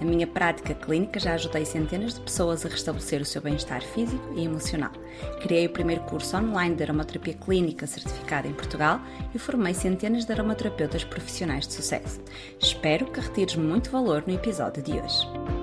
Na minha prática clínica já ajudei centenas de pessoas a restabelecer o seu bem-estar físico e emocional. Criei o primeiro curso online de aromaterapia clínica certificado em Portugal e formei centenas de aromaterapeutas profissionais de sucesso. Espero que retires muito valor no episódio de hoje.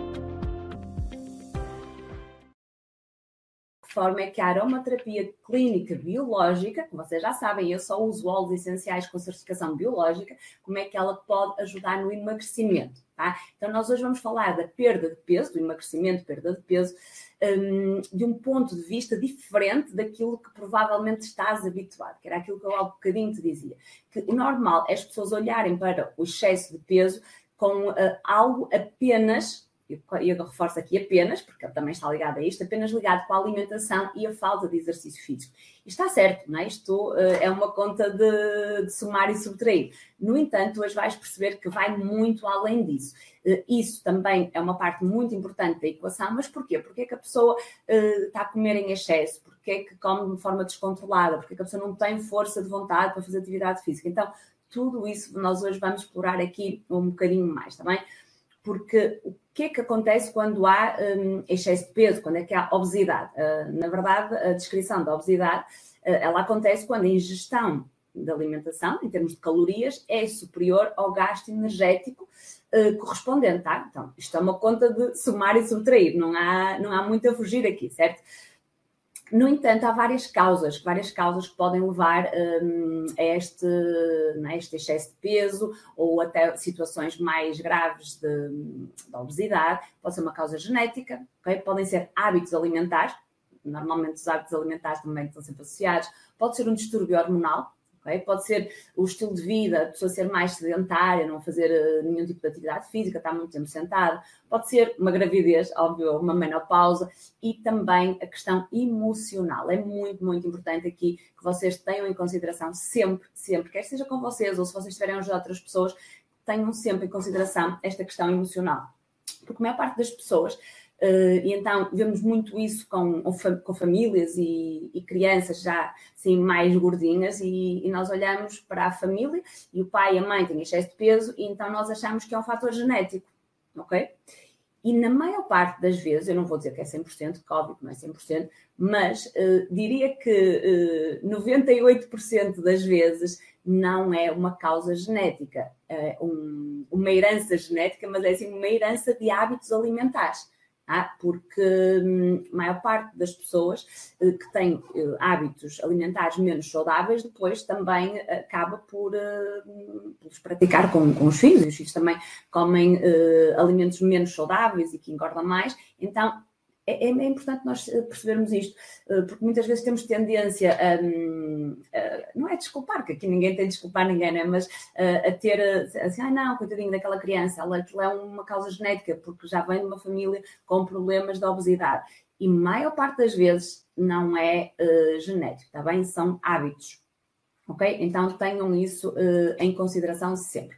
Forma é que a aromaterapia clínica biológica, que vocês já sabem, eu só uso óleos essenciais com certificação biológica, como é que ela pode ajudar no emagrecimento, tá? Então nós hoje vamos falar da perda de peso, do emagrecimento, perda de peso, um, de um ponto de vista diferente daquilo que provavelmente estás habituado, que era aquilo que eu há um bocadinho te dizia, que o normal é as pessoas olharem para o excesso de peso com uh, algo apenas e eu reforço aqui apenas, porque ele também está ligado a isto, apenas ligado com a alimentação e a falta de exercício físico. E está certo, não é? Isto uh, é uma conta de, de, somar e subtrair. No entanto, hoje vais perceber que vai muito além disso. Uh, isso também é uma parte muito importante da equação, mas porquê? Porque é que a pessoa uh, está a comer em excesso? Porque é que come de forma descontrolada? Porque é que a pessoa não tem força de vontade para fazer atividade física? Então, tudo isso nós hoje vamos explorar aqui um bocadinho mais, também. Porque o que é que acontece quando há um, excesso de peso, quando é que há obesidade? Uh, na verdade, a descrição da obesidade, uh, ela acontece quando a ingestão da alimentação, em termos de calorias, é superior ao gasto energético uh, correspondente, tá? Então, isto é uma conta de somar e subtrair, não há, não há muito a fugir aqui, certo? No entanto, há várias causas, várias causas que podem levar um, a este, né, este excesso de peso ou até situações mais graves de, de obesidade. Pode ser uma causa genética, okay? podem ser hábitos alimentares, normalmente os hábitos alimentares também estão sempre associados, pode ser um distúrbio hormonal, Okay? Pode ser o estilo de vida, a pessoa ser mais sedentária, não fazer uh, nenhum tipo de atividade física, estar muito tempo sentada. Pode ser uma gravidez, óbvio, uma menopausa e também a questão emocional. É muito, muito importante aqui que vocês tenham em consideração sempre, sempre, quer seja com vocês ou se vocês estiverem a ajudar outras pessoas, tenham sempre em consideração esta questão emocional. Porque a maior parte das pessoas Uh, e então vemos muito isso com, com famílias e, e, crianças já assim, mais gordinhas, e, e, nós olhamos para a família e o pai e a mãe têm excesso de peso, e então nós achamos que é um fator genético, ok? E na maior parte das vezes, eu não vou dizer que é 100%, que óbvio que não é 100%, mas uh, diria que uh, eh, 98% das vezes não é uma causa genética, é um, uma herança genética, mas é assim uma herança de hábitos alimentares porque hum, a maior parte das pessoas eh, que têm eh, hábitos alimentares menos saudáveis depois também acaba por, eh, por os praticar com, com, os filhos, e os filhos também comem alimentos menos saudáveis e que engordam mais, então é, é, é, importante nós eh, percebermos isto, eh, porque muitas vezes temos tendência a, a desculpar, que aqui ninguém tem de desculpar ninguém, né? mas a, a ter assim, ah não, coitadinho daquela criança, ela, aquilo é uma causa genética, porque já vem de uma família com problemas de obesidade. E maior parte das vezes não é uh, genético, está bem? São hábitos. Ok? Então tenham isso uh, em consideração sempre.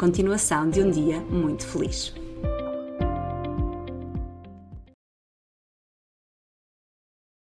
Continuação de um dia muito feliz.